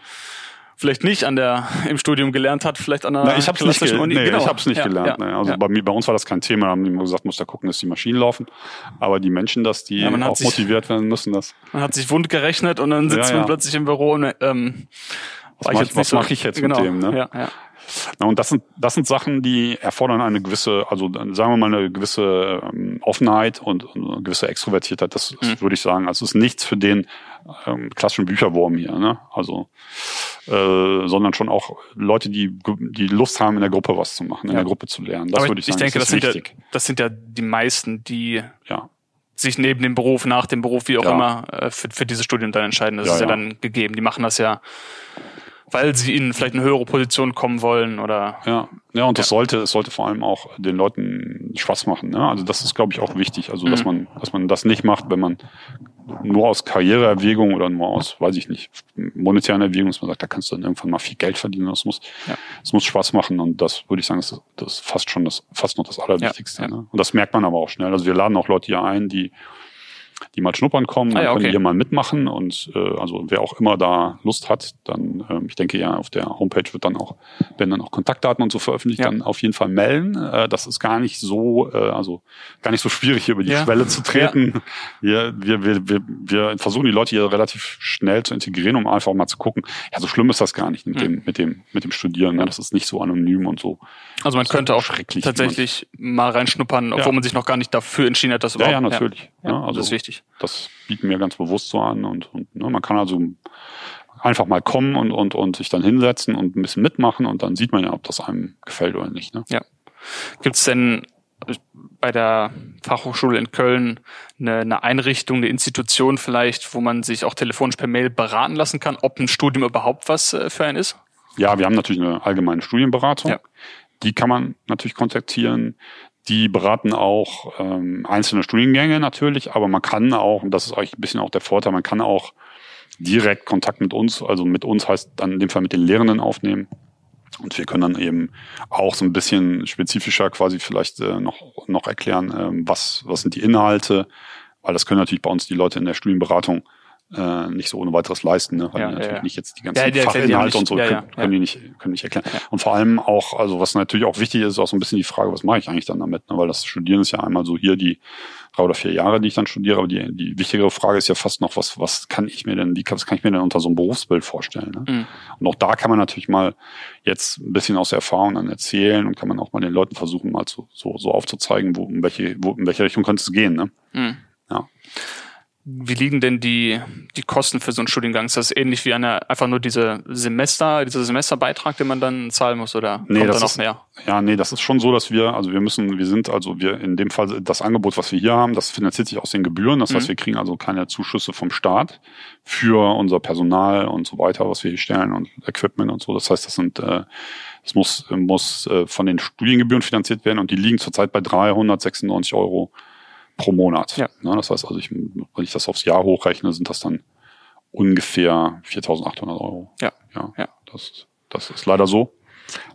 vielleicht nicht an der im Studium gelernt hat, vielleicht an der Na, ich hab's nicht, ge Uni. Nee, genau. ich hab's nicht ja, gelernt. Ja, ne. Also ja. bei mir, bei uns war das kein Thema. Da haben die immer gesagt, muss da gucken, dass die Maschinen laufen. Aber die Menschen, dass die auch sich, motiviert werden müssen, das. Man hat sich wund gerechnet und dann sitzt man plötzlich im Büro und ähm, was, mach, was so, mache ich jetzt genau, mit dem? Ne? Ja, ja. Na, und das sind, das sind Sachen, die erfordern eine gewisse, also sagen wir mal eine gewisse ähm, Offenheit und, und eine gewisse Extrovertiertheit. Das, das mhm. würde ich sagen. Also es ist nichts für den ähm, klassischen Bücherwurm hier, ne? Also, äh, sondern schon auch Leute, die, die Lust haben, in der Gruppe was zu machen, in ja. der Gruppe zu lernen. Das Aber würde ich sagen. Ich denke, das, das sind, ja, das sind ja die meisten, die ja sich neben dem Beruf, nach dem Beruf, wie auch ja. immer, äh, für, für diese Studien dann entscheiden. Das ja, ist ja, ja, dann gegeben. Die machen das ja weil sie in vielleicht eine höhere Position kommen wollen oder. Ja, ja, und das ja. sollte, es sollte vor allem auch den Leuten Spaß machen. Ne? Also das ist, glaube ich, auch wichtig. Also, dass mhm. man, dass man das nicht macht, wenn man nur aus Karriereerwägung oder nur aus, weiß ich nicht, monetären Erwägungen, dass man sagt, da kannst du dann irgendwann mal viel Geld verdienen. Das muss, ja. das muss Spaß machen. Und das würde ich sagen, das, das ist fast schon das, fast noch das Allerwichtigste. Ja. Ne? Und das merkt man aber auch schnell. Also wir laden auch Leute hier ein, die die mal schnuppern kommen, dann ah, ja, okay. können die hier mal mitmachen und äh, also wer auch immer da Lust hat, dann, äh, ich denke ja, auf der Homepage wird dann auch, werden dann auch Kontaktdaten und so veröffentlicht, ja. dann auf jeden Fall melden. Äh, das ist gar nicht so, äh, also gar nicht so schwierig, hier über die ja. Schwelle zu treten. Wir, wir, wir, wir, wir versuchen die Leute hier relativ schnell zu integrieren, um einfach mal zu gucken, ja, so schlimm ist das gar nicht mit, mhm. dem, mit, dem, mit dem Studieren. Ne? Das ist nicht so anonym und so. Also man könnte auch tatsächlich mal reinschnuppern, obwohl man sich noch gar nicht dafür entschieden hat, das überhaupt. Ja, ja, natürlich. Ja, also, das ist wichtig. Das bieten wir ganz bewusst so an und, und ne, man kann also einfach mal kommen und, und, und sich dann hinsetzen und ein bisschen mitmachen und dann sieht man ja, ob das einem gefällt oder nicht. Ne? Ja. Gibt es denn bei der Fachhochschule in Köln eine, eine Einrichtung, eine Institution vielleicht, wo man sich auch telefonisch per Mail beraten lassen kann, ob ein Studium überhaupt was äh, für einen ist? Ja, wir haben natürlich eine allgemeine Studienberatung. Ja. Die kann man natürlich kontaktieren. Die beraten auch ähm, einzelne Studiengänge natürlich, aber man kann auch, und das ist eigentlich ein bisschen auch der Vorteil, man kann auch direkt Kontakt mit uns, also mit uns heißt dann in dem Fall mit den Lehrenden aufnehmen. Und wir können dann eben auch so ein bisschen spezifischer quasi vielleicht äh, noch, noch erklären, äh, was, was sind die Inhalte, weil das können natürlich bei uns die Leute in der Studienberatung äh, nicht so ohne weiteres leisten, ne? weil ja, die natürlich ja, nicht jetzt die ganzen ja, Fachinhalte und so können, können die nicht können nicht erklären. Und vor allem auch, also was natürlich auch wichtig ist, ist auch so ein bisschen die Frage, was mache ich eigentlich dann damit? Ne? Weil das Studieren ist ja einmal so hier die drei oder vier Jahre, die ich dann studiere, aber die, die wichtigere Frage ist ja fast noch, was, was kann ich mir denn, wie was kann ich mir denn unter so einem Berufsbild vorstellen? Ne? Mhm. Und auch da kann man natürlich mal jetzt ein bisschen aus der Erfahrung dann erzählen und kann man auch mal den Leuten versuchen, mal so, so, so aufzuzeigen, wo, in welche, wo, in welche Richtung könnte es gehen. Ne? Mhm. Ja. Wie liegen denn die, die Kosten für so einen Studiengang? Ist das ähnlich wie eine, einfach nur diese Semester, dieser Semesterbeitrag, den man dann zahlen muss oder nee, kommt da noch ist, mehr? Ja, nee, das ist schon so, dass wir, also wir müssen, wir sind, also wir in dem Fall das Angebot, was wir hier haben, das finanziert sich aus den Gebühren. Das mhm. heißt, wir kriegen also keine Zuschüsse vom Staat für unser Personal und so weiter, was wir hier stellen und Equipment und so. Das heißt, das sind, äh, das muss, muss äh, von den Studiengebühren finanziert werden und die liegen zurzeit bei 396 Euro pro Monat. Ja. Ne, das heißt also, ich, wenn ich das aufs Jahr hochrechne, sind das dann ungefähr 4.800 Euro. Ja. ja. ja. Das, das ist leider so.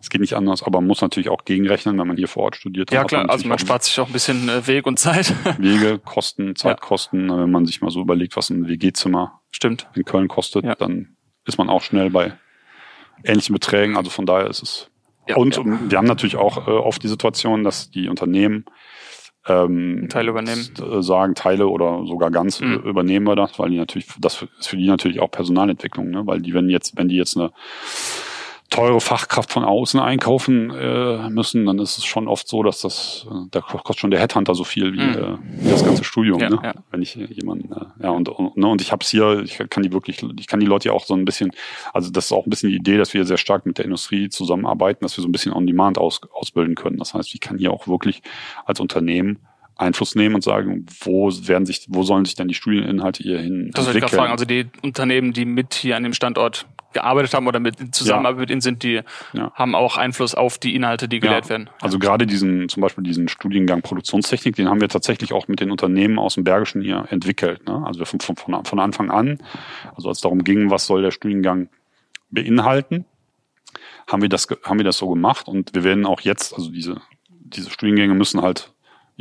Es geht nicht anders, aber man muss natürlich auch gegenrechnen, wenn man hier vor Ort studiert. Ja klar, man also man spart sich auch ein bisschen äh, Weg und Zeit. Wege, Kosten, Zeitkosten. Ja. Wenn man sich mal so überlegt, was ein WG-Zimmer in Köln kostet, ja. dann ist man auch schnell bei ähnlichen Beträgen. Also von daher ist es. Ja, und wir haben natürlich auch äh, oft die Situation, dass die Unternehmen ähm, Teile übernehmen. Äh, sagen, Teile oder sogar ganz mhm. übernehmen wir das, weil die natürlich, das ist für die natürlich auch Personalentwicklung, ne? weil die, wenn jetzt, wenn die jetzt eine teure Fachkraft von außen einkaufen äh, müssen, dann ist es schon oft so, dass das, äh, da kostet schon der Headhunter so viel wie, mhm. äh, wie das ganze Studium. Ja, ne? Ja. Wenn ich jemanden, äh, ja und, und, ne, und ich habe es hier, ich kann die wirklich, ich kann die Leute ja auch so ein bisschen, also das ist auch ein bisschen die Idee, dass wir sehr stark mit der Industrie zusammenarbeiten, dass wir so ein bisschen on demand aus, ausbilden können. Das heißt, ich kann hier auch wirklich als Unternehmen Einfluss nehmen und sagen, wo werden sich, wo sollen sich denn die Studieninhalte hier hin das entwickeln? Ich fragen. Also die Unternehmen, die mit hier an dem Standort gearbeitet haben oder mit Zusammenarbeit ja. mit ihnen sind, die ja. haben auch Einfluss auf die Inhalte, die gelehrt ja. werden. Also gerade diesen, zum Beispiel diesen Studiengang Produktionstechnik, den haben wir tatsächlich auch mit den Unternehmen aus dem Bergischen hier entwickelt. Ne? Also von, von, von Anfang an, also als es darum ging, was soll der Studiengang beinhalten, haben wir das, haben wir das so gemacht und wir werden auch jetzt, also diese, diese Studiengänge müssen halt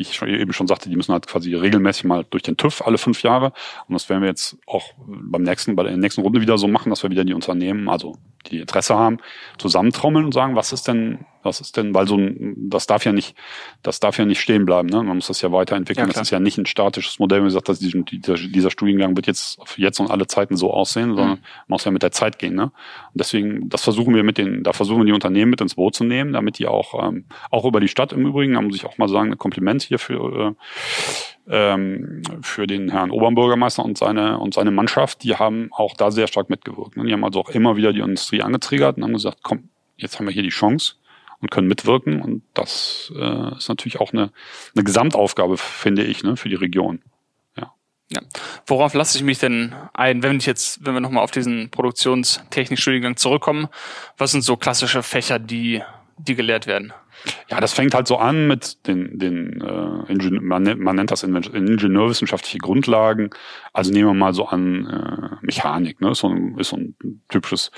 ich eben schon sagte, die müssen halt quasi regelmäßig mal durch den TÜV alle fünf Jahre. Und das werden wir jetzt auch beim nächsten, bei der nächsten Runde wieder so machen, dass wir wieder die Unternehmen, also die Interesse haben, zusammentrommeln und sagen, was ist denn, was ist denn, weil so ein, das darf ja nicht, das darf ja nicht stehen bleiben, ne? Man muss das ja weiterentwickeln. Ja, das ist ja nicht ein statisches Modell, wie gesagt, dass dieser, dieser Studiengang wird jetzt jetzt und alle Zeiten so aussehen, sondern mhm. man muss ja mit der Zeit gehen, ne? Und deswegen, das versuchen wir mit den, da versuchen wir die Unternehmen mit ins Boot zu nehmen, damit die auch, ähm, auch über die Stadt im Übrigen, da muss ich auch mal sagen, ein Kompliment hier für, äh, ähm, für den Herrn Oberbürgermeister und seine und seine Mannschaft, die haben auch da sehr stark mitgewirkt. Ne? Die haben also auch immer wieder die Industrie angetriggert und haben gesagt, komm, jetzt haben wir hier die Chance und können mitwirken. Und das äh, ist natürlich auch eine, eine Gesamtaufgabe, finde ich, ne, für die Region. Ja. Worauf lasse ich mich denn ein, wenn ich jetzt, wenn wir nochmal auf diesen Produktionstechnikstudiengang zurückkommen, was sind so klassische Fächer, die, die gelehrt werden? Ja, das fängt halt so an mit den, den äh, Ingenieur, man, nennt, man nennt das ingenieurwissenschaftliche Grundlagen. Also nehmen wir mal so an äh, Mechanik, ne? Ist so ein, ist so ein typisches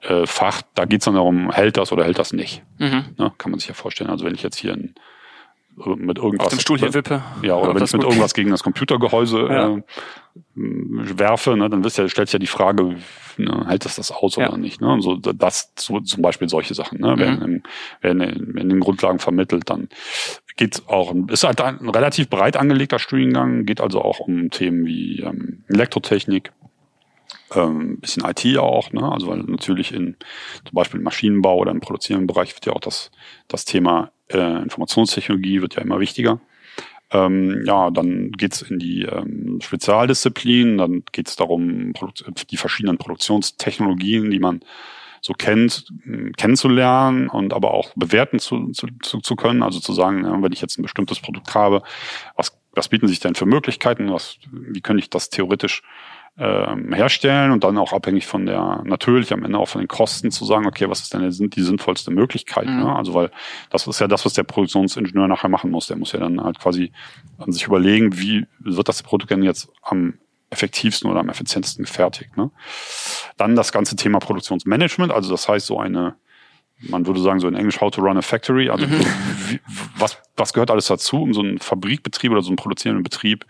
äh, Fach. Da geht's dann darum, hält das oder hält das nicht. Mhm. Ne? Kann man sich ja vorstellen. Also wenn ich jetzt hier ein mit irgendwas. Auf dem Stuhl hier wippe. Ja, oder wenn ich mit irgendwas gegen das Computergehäuse ja. äh, werfe, ne, dann ja, stellt sich ja die Frage, ne, hält das das aus oder nicht. Ne? So, das so, zum Beispiel solche Sachen ne? Mhm. werden, in, werden in, in den Grundlagen vermittelt. Dann geht auch, ist halt ein relativ breit angelegter Studiengang, geht also auch um Themen wie ähm, Elektrotechnik, ähm, bisschen IT auch, ne? Also weil natürlich in zum Beispiel im Maschinenbau oder im produzierenden Bereich wird ja auch das, das Thema äh, Informationstechnologie wird ja immer wichtiger. Ähm, ja, dann geht's in die ähm, Spezialdisziplinen, dann geht's darum, die verschiedenen Produktionstechnologien, die man so kennt, kennenzulernen und aber auch bewerten zu, zu, zu können. Also zu sagen, ja, wenn ich jetzt ein bestimmtes Produkt habe, was, was bieten sich denn für Möglichkeiten, was, wie könnte ich das theoretisch ähm, herstellen und dann auch abhängig von der, natürlich am Ende auch von den Kosten zu sagen, okay, was ist denn die, die sinnvollste Möglichkeit? Mhm. Ne? Also weil das ist ja das, was der Produktionsingenieur nachher machen muss. Der muss ja dann halt quasi an sich überlegen, wie wird das Produkt denn jetzt am effektivsten oder am effizientesten gefertigt. Ne? Dann das ganze Thema Produktionsmanagement, also das heißt so eine, man würde sagen so in Englisch How to Run a Factory, also mhm. wie, was, was gehört alles dazu, um so einen Fabrikbetrieb oder so einen produzierenden Betrieb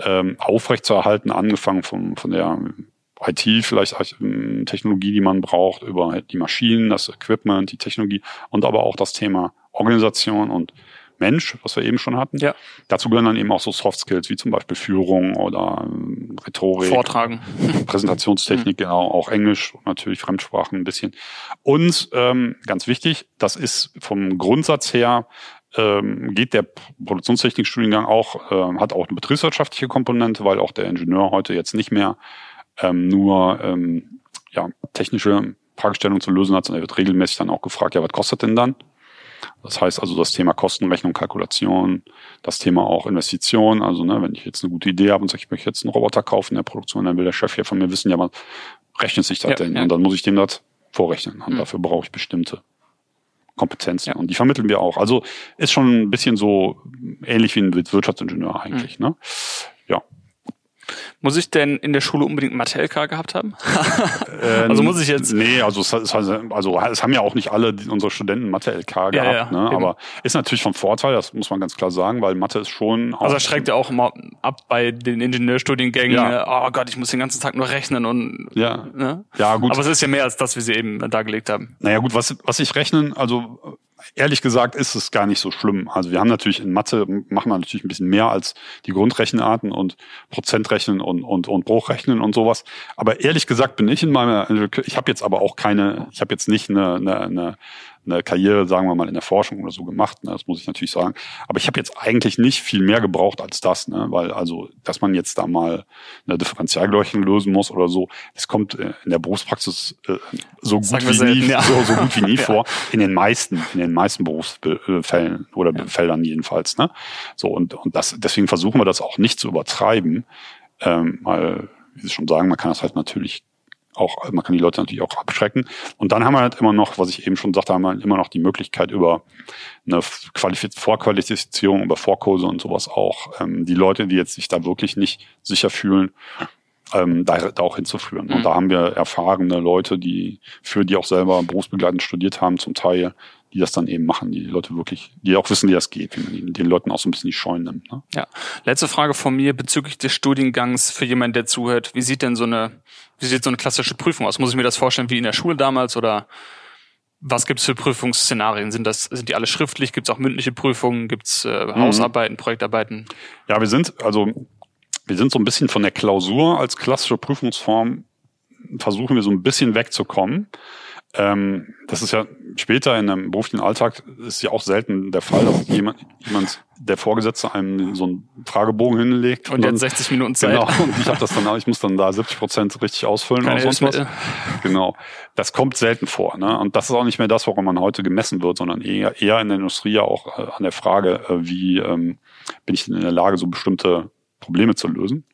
ähm, aufrechtzuerhalten, angefangen von, von der IT, vielleicht ähm, Technologie, die man braucht, über die Maschinen, das Equipment, die Technologie und aber auch das Thema Organisation und Mensch, was wir eben schon hatten. Ja. Dazu gehören dann eben auch so Soft Skills wie zum Beispiel Führung oder ähm, Rhetorik. Vortragen. Präsentationstechnik, genau, auch Englisch und natürlich Fremdsprachen ein bisschen. Und ähm, ganz wichtig, das ist vom Grundsatz her ähm, geht der Produktionstechnikstudiengang auch, äh, hat auch eine betriebswirtschaftliche Komponente, weil auch der Ingenieur heute jetzt nicht mehr ähm, nur ähm, ja, technische Fragestellungen zu lösen hat, sondern er wird regelmäßig dann auch gefragt, ja, was kostet denn dann? Das heißt also das Thema Kostenrechnung, Kalkulation, das Thema auch Investition. Also ne, wenn ich jetzt eine gute Idee habe und sage, ich möchte jetzt einen Roboter kaufen in der Produktion, dann will der Chef hier von mir wissen, ja, was rechnet sich das ja, denn? Ja. Und dann muss ich dem das vorrechnen. Und mhm. dafür brauche ich bestimmte Kompetenzen. Ja. Und die vermitteln wir auch. Also ist schon ein bisschen so ähnlich wie ein Wirtschaftsingenieur eigentlich. Mhm. Ne? Ja. Muss ich denn in der Schule unbedingt Mathe-LK gehabt haben? ähm, also muss ich jetzt. Nee, also es, es, also es haben ja auch nicht alle unsere Studenten Mathe-LK gehabt, ja, ja, ne? aber ist natürlich vom Vorteil, das muss man ganz klar sagen, weil Mathe ist schon. Also das schreckt ja auch immer ab bei den Ingenieurstudiengängen. Ja. Oh Gott, ich muss den ganzen Tag nur rechnen und. Ja. Ne? Ja, gut. Aber es ist ja mehr als das, wie Sie eben dargelegt haben. Naja, gut, was, was ich rechnen, also ehrlich gesagt ist es gar nicht so schlimm. Also wir haben natürlich in Mathe, machen wir natürlich ein bisschen mehr als die Grundrechenarten und Prozentrechnen und, und, und Bruchrechnen und sowas. Aber ehrlich gesagt bin ich in meiner, ich habe jetzt aber auch keine, ich habe jetzt nicht eine, eine, eine eine Karriere, sagen wir mal, in der Forschung oder so gemacht. Ne? Das muss ich natürlich sagen. Aber ich habe jetzt eigentlich nicht viel mehr gebraucht als das, ne? weil also, dass man jetzt da mal eine Differentialgleichung lösen muss oder so, das kommt äh, in der Berufspraxis äh, so gut wie selten, nie, ja. so, so gut wie nie ja. vor. In den meisten, in den meisten Berufsfällen oder ja. Feldern jedenfalls. Ne? So und und das deswegen versuchen wir das auch nicht zu übertreiben, ähm, weil wie Sie schon sagen, man kann das halt natürlich auch, man kann die Leute natürlich auch abschrecken. Und dann haben wir halt immer noch, was ich eben schon sagte, haben wir halt immer noch die Möglichkeit über eine Qualifiz Vorqualifizierung, über Vorkurse und sowas auch, ähm, die Leute, die jetzt sich da wirklich nicht sicher fühlen, ähm, da, da auch hinzuführen. Mhm. Und da haben wir erfahrene Leute, die für die auch selber berufsbegleitend studiert haben, zum Teil, die das dann eben machen, die Leute wirklich, die auch wissen, wie das geht, wie man den Leuten auch so ein bisschen die Scheuen nimmt. Ne? Ja. Letzte Frage von mir bezüglich des Studiengangs für jemanden, der zuhört. Wie sieht denn so eine, wie sieht so eine klassische Prüfung aus? Muss ich mir das vorstellen wie in der Schule damals oder was gibt es für Prüfungsszenarien? Sind das, sind die alle schriftlich? Gibt es auch mündliche Prüfungen? Gibt es äh, mhm. Hausarbeiten, Projektarbeiten? Ja, wir sind, also wir sind so ein bisschen von der Klausur als klassische Prüfungsform versuchen wir so ein bisschen wegzukommen. Ähm, das ist ja später in einem beruflichen Alltag ist ja auch selten der Fall, dass jemand, jemand der Vorgesetzte einem so einen Fragebogen hinlegt. Und, und dann, jetzt 60 Minuten Zeit. Genau, und ich habe das dann, ich muss dann da 70 Prozent richtig ausfüllen Keine oder sonst was. Genau. Das kommt selten vor. Ne? Und das ist auch nicht mehr das, woran man heute gemessen wird, sondern eher, eher in der Industrie ja auch äh, an der Frage, äh, wie ähm, bin ich denn in der Lage, so bestimmte Probleme zu lösen.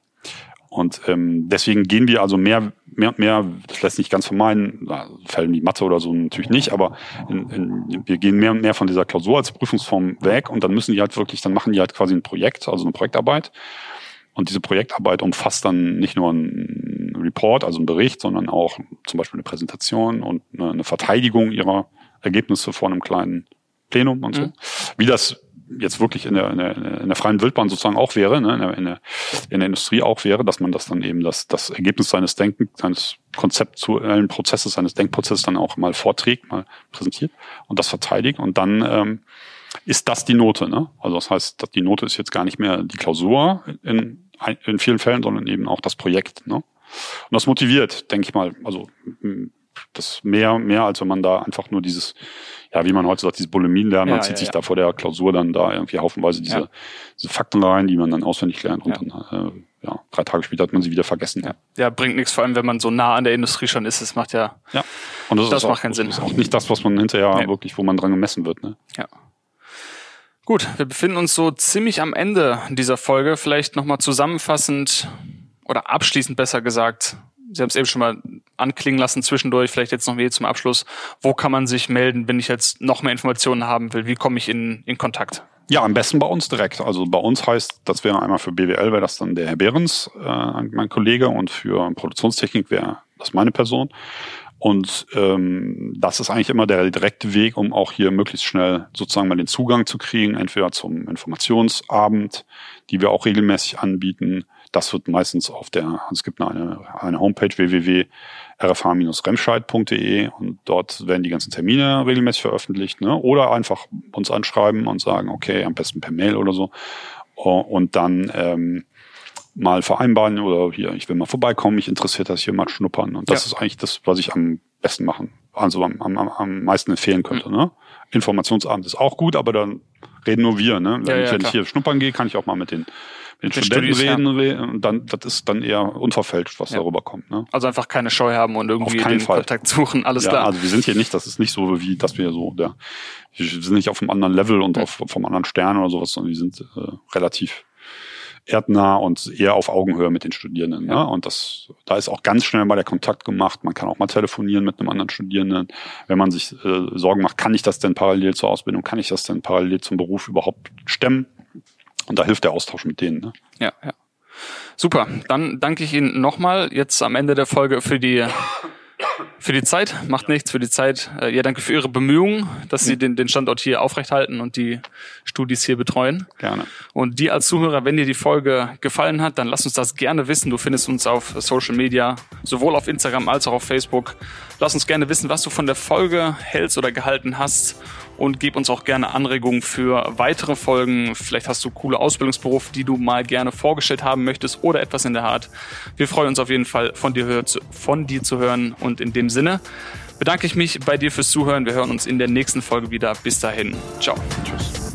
Und ähm, deswegen gehen wir also mehr, mehr und mehr, das lässt sich ganz vermeiden, Fällen wie Mathe oder so natürlich nicht, aber in, in, wir gehen mehr und mehr von dieser Klausur als Prüfungsform weg und dann müssen die halt wirklich, dann machen die halt quasi ein Projekt, also eine Projektarbeit. Und diese Projektarbeit umfasst dann nicht nur ein Report, also ein Bericht, sondern auch zum Beispiel eine Präsentation und eine, eine Verteidigung ihrer Ergebnisse vor einem kleinen Plenum und so. Mhm. Wie das jetzt wirklich in der, in der, in der freien Wildbahn sozusagen auch wäre, ne, in, der, in, der, in der Industrie auch wäre, dass man das dann eben das, das Ergebnis seines Denkens, seines konzeptuellen Prozesses, seines Denkprozesses dann auch mal vorträgt, mal präsentiert und das verteidigt und dann ähm, ist das die Note. Ne? Also das heißt, die Note ist jetzt gar nicht mehr die Klausur in, in vielen Fällen, sondern eben auch das Projekt. Ne? Und das motiviert, denke ich mal, also das mehr, mehr, als wenn man da einfach nur dieses, ja, wie man heute sagt, diese Bulimien lernt, man ja, zieht ja, sich da vor der Klausur dann da irgendwie haufenweise diese, diese Fakten rein, die man dann auswendig lernt und dann, äh, ja, drei Tage später hat man sie wieder vergessen. Ja. ja, bringt nichts, vor allem wenn man so nah an der Industrie schon ist. Das macht ja, ja. Und das, das macht auch, keinen Sinn. Das ist auch nicht das, was man hinterher nee. wirklich, wo man dran gemessen wird. Ne? Ja. Gut, wir befinden uns so ziemlich am Ende dieser Folge. Vielleicht nochmal zusammenfassend oder abschließend besser gesagt, Sie haben es eben schon mal anklingen lassen zwischendurch, vielleicht jetzt noch mehr zum Abschluss. Wo kann man sich melden, wenn ich jetzt noch mehr Informationen haben will? Wie komme ich in, in Kontakt? Ja, am besten bei uns direkt. Also bei uns heißt, das wäre einmal für BWL, wäre das dann der Herr Behrens, äh, mein Kollege, und für Produktionstechnik wäre das meine Person. Und ähm, das ist eigentlich immer der direkte Weg, um auch hier möglichst schnell sozusagen mal den Zugang zu kriegen, entweder zum Informationsabend, die wir auch regelmäßig anbieten, das wird meistens auf der, es gibt eine, eine Homepage www.rfh-remscheid.de und dort werden die ganzen Termine regelmäßig veröffentlicht. Ne? Oder einfach uns anschreiben und sagen, okay, am besten per Mail oder so. Und dann ähm, mal vereinbaren oder hier, ich will mal vorbeikommen, mich interessiert das hier mal schnuppern. Und das ja. ist eigentlich das, was ich am besten machen, also am, am, am meisten empfehlen könnte. Mhm. Ne? Informationsabend ist auch gut, aber dann reden nur wir. Ne? Wenn, ja, ja, ich, wenn ich hier schnuppern gehe, kann ich auch mal mit den mit den Studenten Studis, reden, ja. und dann das ist dann eher unverfälscht, was ja. darüber kommt. Ne? Also einfach keine Scheu haben und irgendwie den Fall. Kontakt suchen, alles ja, klar. Also wir sind hier nicht, das ist nicht so wie, dass wir so, der, wir sind nicht auf einem anderen Level und auf, vom anderen Stern oder sowas, sondern wir sind äh, relativ erdnah und eher auf Augenhöhe mit den Studierenden. Ja. Ne? Und das, da ist auch ganz schnell mal der Kontakt gemacht. Man kann auch mal telefonieren mit einem anderen Studierenden, wenn man sich äh, Sorgen macht, kann ich das denn parallel zur Ausbildung, kann ich das denn parallel zum Beruf überhaupt stemmen? Und da hilft der Austausch mit denen. Ne? Ja, ja. Super. Dann danke ich Ihnen nochmal jetzt am Ende der Folge für die für die Zeit, macht nichts für die Zeit. Äh, ja, danke für Ihre Bemühungen, dass Sie den, den Standort hier aufrechthalten und die Studis hier betreuen. Gerne. Und die als Zuhörer, wenn dir die Folge gefallen hat, dann lass uns das gerne wissen. Du findest uns auf Social Media, sowohl auf Instagram als auch auf Facebook. Lass uns gerne wissen, was du von der Folge hältst oder gehalten hast und gib uns auch gerne Anregungen für weitere Folgen. Vielleicht hast du coole Ausbildungsberufe, die du mal gerne vorgestellt haben möchtest oder etwas in der Art. Wir freuen uns auf jeden Fall von dir, von dir zu hören und in dem Sinne bedanke ich mich bei dir fürs Zuhören. Wir hören uns in der nächsten Folge wieder. Bis dahin. Ciao. Tschüss.